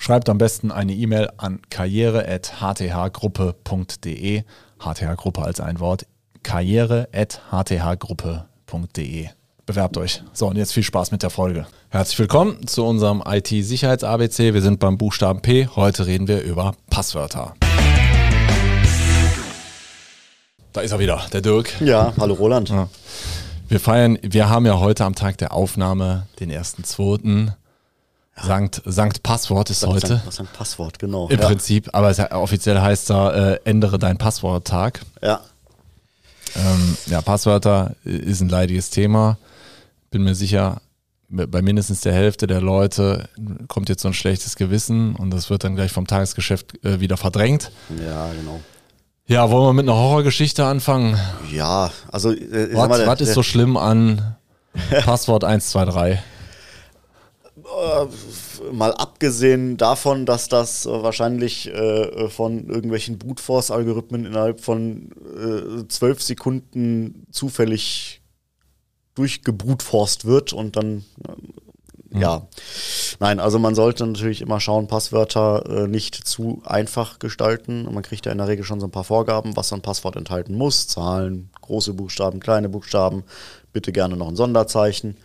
Schreibt am besten eine E-Mail an karriere.hthgruppe.de. HTH-Gruppe als ein Wort. karriere.hthgruppe.de. Bewerbt euch. So, und jetzt viel Spaß mit der Folge. Herzlich willkommen zu unserem IT-Sicherheits-ABC. Wir sind beim Buchstaben P. Heute reden wir über Passwörter. Da ist er wieder, der Dirk. Ja, hallo Roland. Ja. Wir feiern, wir haben ja heute am Tag der Aufnahme den ersten, zweiten. Sankt, Sankt Passwort ist Sankt, heute. Sankt, Sankt Passwort, genau. Im ja. Prinzip, aber es, offiziell heißt da, äh, ändere dein Passworttag. Ja. Ähm, ja, Passwörter ist ein leidiges Thema. Bin mir sicher, bei mindestens der Hälfte der Leute kommt jetzt so ein schlechtes Gewissen und das wird dann gleich vom Tagesgeschäft äh, wieder verdrängt. Ja, genau. Ja, wollen wir mit einer Horrorgeschichte anfangen? Ja, also. Äh, was, was ist so schlimm an Passwort 123? Äh, mal abgesehen davon, dass das äh, wahrscheinlich äh, von irgendwelchen Brute Force Algorithmen innerhalb von zwölf Sekunden zufällig durchgebrutforst wird und dann mhm. ja. Nein, also man sollte natürlich immer schauen, Passwörter äh, nicht zu einfach gestalten. Man kriegt ja in der Regel schon so ein paar Vorgaben, was so ein Passwort enthalten muss. Zahlen, große Buchstaben, kleine Buchstaben, bitte gerne noch ein Sonderzeichen.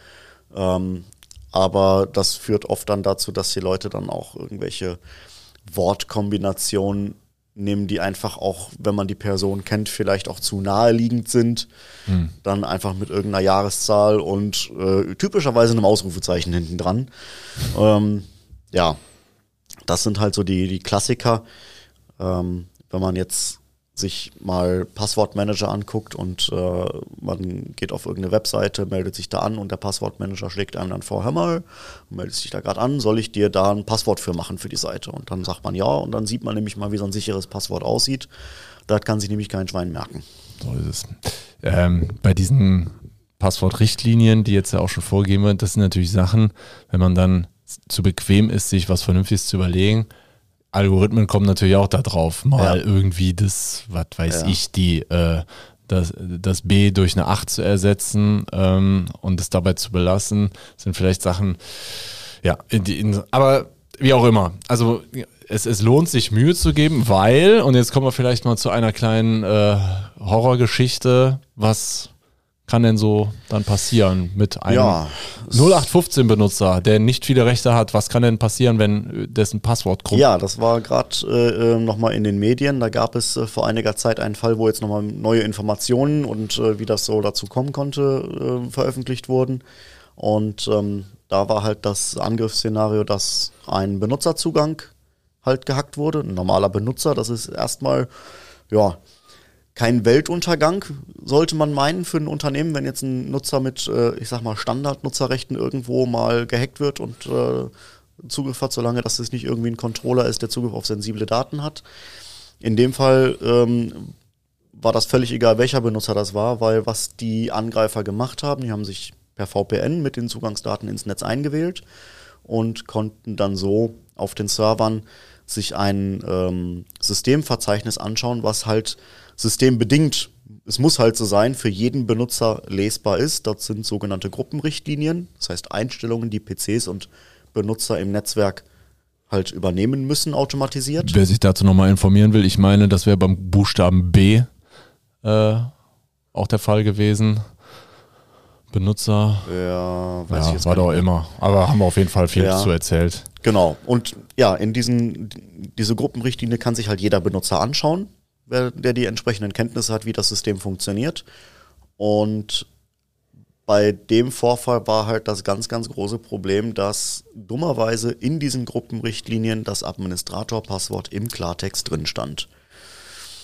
Ähm, aber das führt oft dann dazu, dass die Leute dann auch irgendwelche Wortkombinationen nehmen, die einfach auch, wenn man die Person kennt, vielleicht auch zu naheliegend sind. Hm. Dann einfach mit irgendeiner Jahreszahl und äh, typischerweise einem Ausrufezeichen hinten dran. Ähm, ja, das sind halt so die, die Klassiker. Ähm, wenn man jetzt sich mal Passwortmanager anguckt und äh, man geht auf irgendeine Webseite, meldet sich da an und der Passwortmanager schlägt einem dann vor, hör mal, meldest dich da gerade an, soll ich dir da ein Passwort für machen für die Seite? Und dann sagt man ja und dann sieht man nämlich mal, wie so ein sicheres Passwort aussieht. Da kann sich nämlich kein Schwein merken. So ist es. Ähm, bei diesen Passwortrichtlinien, die jetzt ja auch schon vorgegeben werden, das sind natürlich Sachen, wenn man dann zu bequem ist, sich was Vernünftiges zu überlegen, Algorithmen kommen natürlich auch da drauf, mal ja. irgendwie das, was weiß ja. ich, die äh, das, das B durch eine 8 zu ersetzen ähm, und es dabei zu belassen, sind vielleicht Sachen, ja, in die, in, aber wie auch immer. Also es, es lohnt sich Mühe zu geben, weil, und jetzt kommen wir vielleicht mal zu einer kleinen äh, Horrorgeschichte, was kann denn so dann passieren mit einem ja, 0815-Benutzer, der nicht viele Rechte hat? Was kann denn passieren, wenn dessen Passwort kommt? Ja, das war gerade äh, nochmal in den Medien. Da gab es äh, vor einiger Zeit einen Fall, wo jetzt nochmal neue Informationen und äh, wie das so dazu kommen konnte, äh, veröffentlicht wurden. Und ähm, da war halt das Angriffsszenario, dass ein Benutzerzugang halt gehackt wurde. Ein normaler Benutzer, das ist erstmal, ja, kein Weltuntergang, sollte man meinen, für ein Unternehmen, wenn jetzt ein Nutzer mit, äh, ich sag mal, Standardnutzerrechten irgendwo mal gehackt wird und äh, Zugriff hat, solange dass es nicht irgendwie ein Controller ist, der Zugriff auf sensible Daten hat. In dem Fall ähm, war das völlig egal, welcher Benutzer das war, weil was die Angreifer gemacht haben, die haben sich per VPN mit den Zugangsdaten ins Netz eingewählt und konnten dann so auf den Servern sich ein ähm, Systemverzeichnis anschauen, was halt systembedingt, es muss halt so sein, für jeden Benutzer lesbar ist. Dort sind sogenannte Gruppenrichtlinien, das heißt Einstellungen, die PCs und Benutzer im Netzwerk halt übernehmen müssen, automatisiert. Wer sich dazu nochmal informieren will, ich meine, das wäre beim Buchstaben B äh, auch der Fall gewesen. Benutzer. Ja, weiß ja, ich jetzt war doch immer. Aber haben wir auf jeden Fall viel ja. zu erzählt. Genau. Und ja, in diesen, diese Gruppenrichtlinie kann sich halt jeder Benutzer anschauen wer, der die entsprechenden Kenntnisse hat, wie das System funktioniert. Und bei dem Vorfall war halt das ganz, ganz große Problem, dass dummerweise in diesen Gruppenrichtlinien das Administratorpasswort im Klartext drin stand.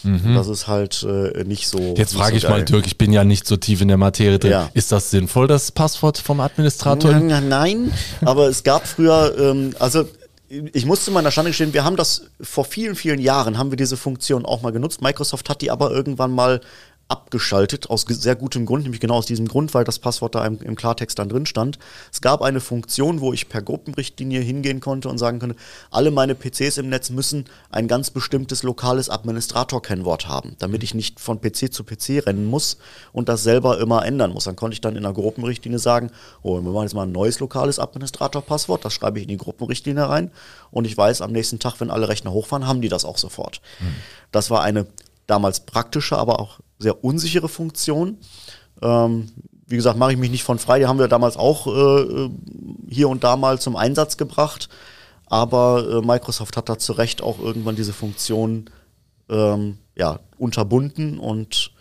Mhm. Das ist halt äh, nicht so. Jetzt frage ich mal, Dirk, ich bin ja nicht so tief in der Materie drin. Ja. Ist das sinnvoll, das Passwort vom Administrator? Nein, nein aber es gab früher, ähm, also ich muss zu meiner Schande gestehen, wir haben das vor vielen, vielen Jahren, haben wir diese Funktion auch mal genutzt. Microsoft hat die aber irgendwann mal abgeschaltet, aus sehr gutem Grund, nämlich genau aus diesem Grund, weil das Passwort da im, im, Klartext dann drin stand. Es gab eine Funktion, wo ich per Gruppenrichtlinie hingehen konnte und sagen konnte, alle meine PCs im Netz müssen ein ganz bestimmtes lokales Administrator-Kennwort haben, damit ich nicht von PC zu PC rennen muss und das selber immer ändern muss. Dann konnte ich dann in der Gruppenrichtlinie sagen, oh, wir machen jetzt mal ein neues lokales Administrator-Passwort, das schreibe ich in die Gruppenrichtlinie rein und ich weiß, am nächsten Tag, wenn alle Rechner hochfahren, haben die das auch sofort. Mhm. Das war eine damals praktische, aber auch sehr unsichere Funktion. Ähm, wie gesagt, mache ich mich nicht von frei. Die haben wir damals auch äh, hier und da mal zum Einsatz gebracht. Aber äh, Microsoft hat da zu Recht auch irgendwann diese Funktion ähm, ja, unterbunden. Und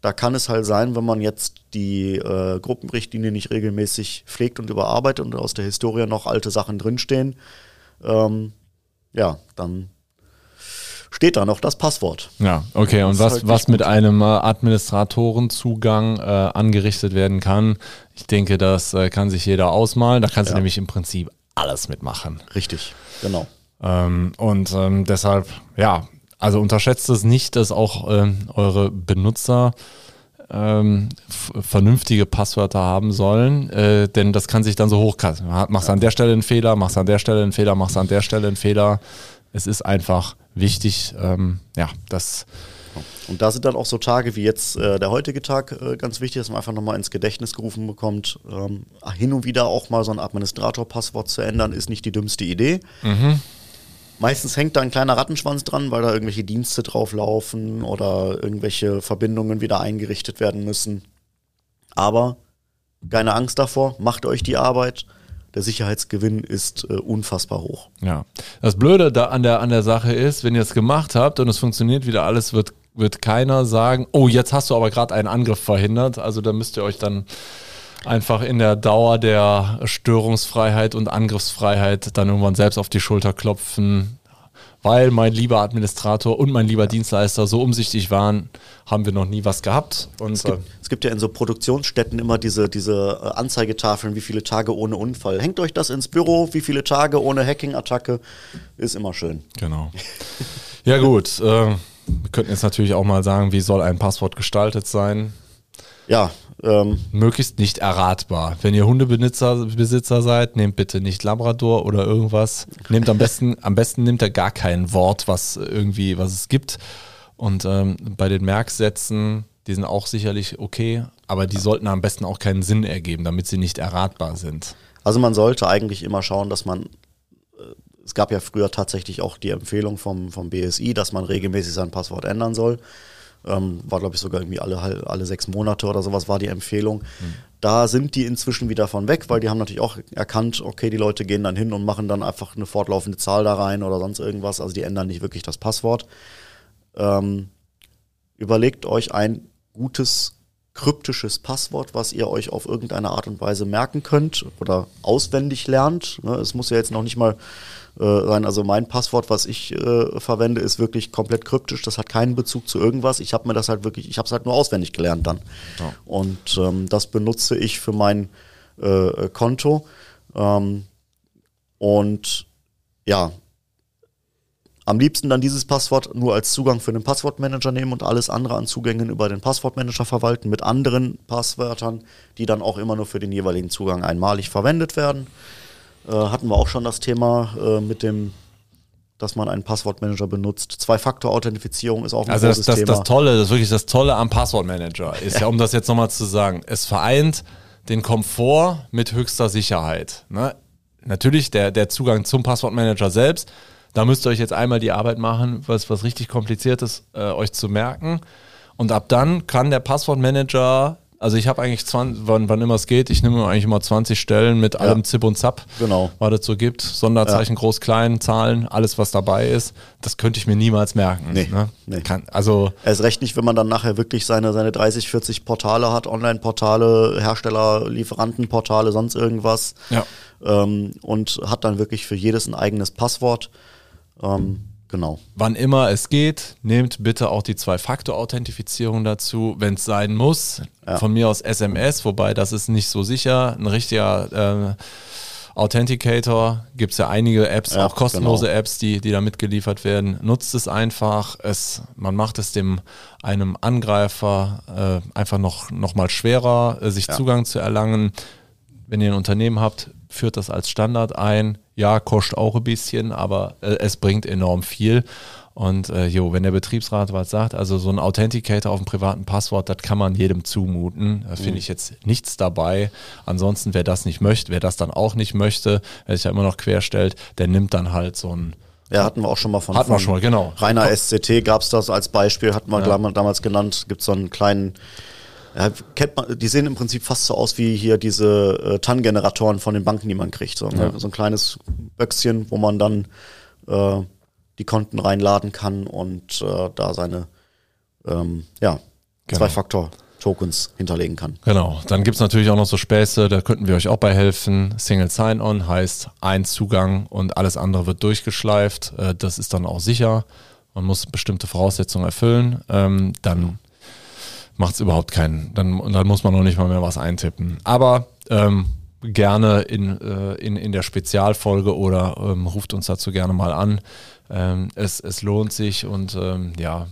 da kann es halt sein, wenn man jetzt die äh, Gruppenrichtlinie nicht regelmäßig pflegt und überarbeitet und aus der Historie noch alte Sachen drinstehen, ähm, ja, dann steht da noch das Passwort. Ja, okay. Und was, halt was mit einem äh, Administratorenzugang äh, angerichtet werden kann, ich denke, das äh, kann sich jeder ausmalen. Da kannst ja. du nämlich im Prinzip alles mitmachen. Richtig, genau. Ähm, und ähm, deshalb, ja, also unterschätzt es nicht, dass auch ähm, eure Benutzer ähm, vernünftige Passwörter haben sollen, äh, denn das kann sich dann so hochkassen. Machst ja. an der Stelle einen Fehler, machst an der Stelle einen Fehler, machst an der Stelle einen Fehler. Es ist einfach wichtig, ähm, ja, das. Und da sind dann auch so Tage wie jetzt äh, der heutige Tag äh, ganz wichtig, dass man einfach nochmal ins Gedächtnis gerufen bekommt. Ähm, hin und wieder auch mal so ein Administrator-Passwort zu ändern, ist nicht die dümmste Idee. Mhm. Meistens hängt da ein kleiner Rattenschwanz dran, weil da irgendwelche Dienste drauflaufen oder irgendwelche Verbindungen wieder eingerichtet werden müssen. Aber keine Angst davor, macht euch die Arbeit der Sicherheitsgewinn ist äh, unfassbar hoch. Ja. Das Blöde da an der, an der Sache ist, wenn ihr es gemacht habt und es funktioniert wieder alles, wird, wird keiner sagen, oh, jetzt hast du aber gerade einen Angriff verhindert. Also da müsst ihr euch dann einfach in der Dauer der Störungsfreiheit und Angriffsfreiheit dann irgendwann selbst auf die Schulter klopfen weil mein lieber Administrator und mein lieber ja. Dienstleister so umsichtig waren, haben wir noch nie was gehabt. Und es gibt, äh, es gibt ja in so Produktionsstätten immer diese, diese äh, Anzeigetafeln, wie viele Tage ohne Unfall. Hängt euch das ins Büro, wie viele Tage ohne Hacking-Attacke, ist immer schön. Genau. ja gut, äh, wir könnten jetzt natürlich auch mal sagen, wie soll ein Passwort gestaltet sein? Ja, ähm, Möglichst nicht erratbar. Wenn ihr Hundebesitzer Besitzer seid, nehmt bitte nicht Labrador oder irgendwas. Nehmt am besten, am besten nimmt er gar kein Wort, was irgendwie, was es gibt. Und ähm, bei den Merksätzen, die sind auch sicherlich okay, aber die sollten am besten auch keinen Sinn ergeben, damit sie nicht erratbar sind. Also man sollte eigentlich immer schauen, dass man äh, es gab ja früher tatsächlich auch die Empfehlung vom, vom BSI, dass man regelmäßig sein Passwort ändern soll. Ähm, war, glaube ich, sogar irgendwie alle, alle sechs Monate oder sowas war die Empfehlung. Mhm. Da sind die inzwischen wieder von weg, weil die haben natürlich auch erkannt, okay, die Leute gehen dann hin und machen dann einfach eine fortlaufende Zahl da rein oder sonst irgendwas. Also die ändern nicht wirklich das Passwort. Ähm, überlegt euch ein gutes kryptisches Passwort, was ihr euch auf irgendeine Art und Weise merken könnt oder auswendig lernt. Ne, es muss ja jetzt noch nicht mal äh, sein. Also mein Passwort, was ich äh, verwende, ist wirklich komplett kryptisch. Das hat keinen Bezug zu irgendwas. Ich habe mir das halt wirklich, ich habe es halt nur auswendig gelernt dann. Ja. Und ähm, das benutze ich für mein äh, Konto. Ähm, und ja, am liebsten dann dieses Passwort nur als Zugang für den Passwortmanager nehmen und alles andere an Zugängen über den Passwortmanager verwalten mit anderen Passwörtern, die dann auch immer nur für den jeweiligen Zugang einmalig verwendet werden. Äh, hatten wir auch schon das Thema äh, mit dem dass man einen Passwortmanager benutzt. Zwei-Faktor-Authentifizierung ist auch ein also großes das, das, Thema. Das Tolle, das wirklich das Tolle am Passwortmanager ist ja. ja, um das jetzt nochmal zu sagen, es vereint den Komfort mit höchster Sicherheit. Ne? Natürlich der, der Zugang zum Passwortmanager selbst, da müsst ihr euch jetzt einmal die Arbeit machen, was, was richtig kompliziertes äh, euch zu merken. Und ab dann kann der Passwortmanager also ich habe eigentlich 20, wann, wann immer es geht, ich nehme eigentlich immer 20 Stellen mit allem ja. Zip und Zap, genau. was es so gibt. Sonderzeichen, ja. groß, klein, Zahlen, alles was dabei ist. Das könnte ich mir niemals merken. Nee, ne? nee. Kann, also Erst recht nicht, wenn man dann nachher wirklich seine, seine 30, 40 Portale hat, Online-Portale, Hersteller, Lieferantenportale, sonst irgendwas. Ja. Ähm, und hat dann wirklich für jedes ein eigenes Passwort. Ähm, Genau. Wann immer es geht, nehmt bitte auch die Zwei-Faktor-Authentifizierung dazu, wenn es sein muss. Ja. Von mir aus SMS, wobei das ist nicht so sicher. Ein richtiger äh, Authenticator gibt es ja einige Apps, Ja, auch kostenlose genau. Apps, die, die da mitgeliefert werden. Nutzt es einfach. Es, man macht es dem einem Angreifer äh, einfach noch, noch mal schwerer, äh, sich Ja. Zugang zu erlangen. Wenn ihr ein Unternehmen habt, führt das als Standard ein. Ja, kostet auch ein bisschen, aber äh, es bringt enorm viel. Und äh, jo, wenn der Betriebsrat was sagt, also so ein Authenticator auf dem privaten Passwort, das kann man jedem zumuten. Da finde ich jetzt nichts dabei. Ansonsten, wer das nicht möchte, wer das dann auch nicht möchte, wer sich ja immer noch querstellt, der nimmt dann halt so ein Ja, hatten wir auch schon mal von. Hatten wir schon mal, genau. Rainer SCT gab es das als Beispiel, hatten wir Ja. damals genannt. Gibt so einen kleinen. Ja, kennt man, die sehen im Prinzip fast so aus wie hier diese äh, TAN-Generatoren von den Banken, die man kriegt. So, ne? Ja. so ein kleines Böckschen, wo man dann äh, die Konten reinladen kann und äh, da seine ähm, ja, Genau. Zwei-Faktor-Tokens hinterlegen kann. Genau, dann gibt es natürlich auch noch so Späße, da könnten wir euch auch bei helfen. Single Sign-On heißt ein Zugang und alles andere wird durchgeschleift. Äh, Das ist dann auch sicher. Man muss bestimmte Voraussetzungen erfüllen. Ähm, Dann macht es überhaupt keinen, dann, dann muss man noch nicht mal mehr was eintippen. Aber ähm, gerne in, äh, in, in der Spezialfolge oder ähm, ruft uns dazu gerne mal an. Ähm, es, es lohnt sich und ähm, ja,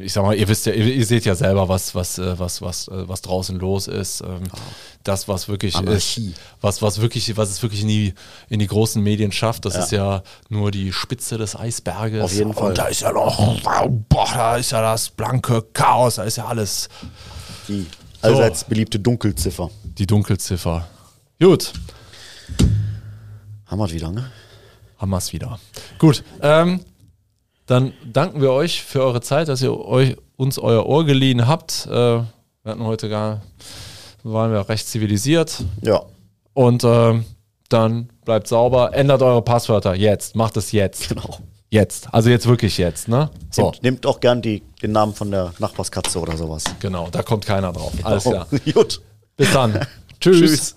ich sag mal, ihr wisst ja, ihr, ihr seht ja selber, was, was, äh, was, was, äh, was draußen los ist. Ähm, Das, was wirklich Anarchie. ist, was, was wirklich, was es wirklich in die, in die großen Medien schafft, das Ja. ist ja nur die Spitze des Eisberges. Auf jeden Fall. Und da ist ja noch, boah, da ist ja das blanke Chaos, da ist ja alles Die allseits beliebte Dunkelziffer. die Dunkelziffer. Gut, Haben wir wieder, ne? haben wir es wieder. Gut, ähm, dann danken wir euch für eure Zeit, dass ihr euch, uns euer Ohr geliehen habt. Äh, wir hatten heute gar, waren wir recht zivilisiert. Ja. Und ähm, dann bleibt sauber, ändert eure Passwörter jetzt, macht es jetzt. Genau. Jetzt, also jetzt wirklich jetzt, ne? So, Nehmt, nehmt auch gern die, den Namen von der Nachbarskatze oder sowas. genau, da kommt keiner drauf. Alles klar. Gut. Bis dann. Tschüss. Tschüss.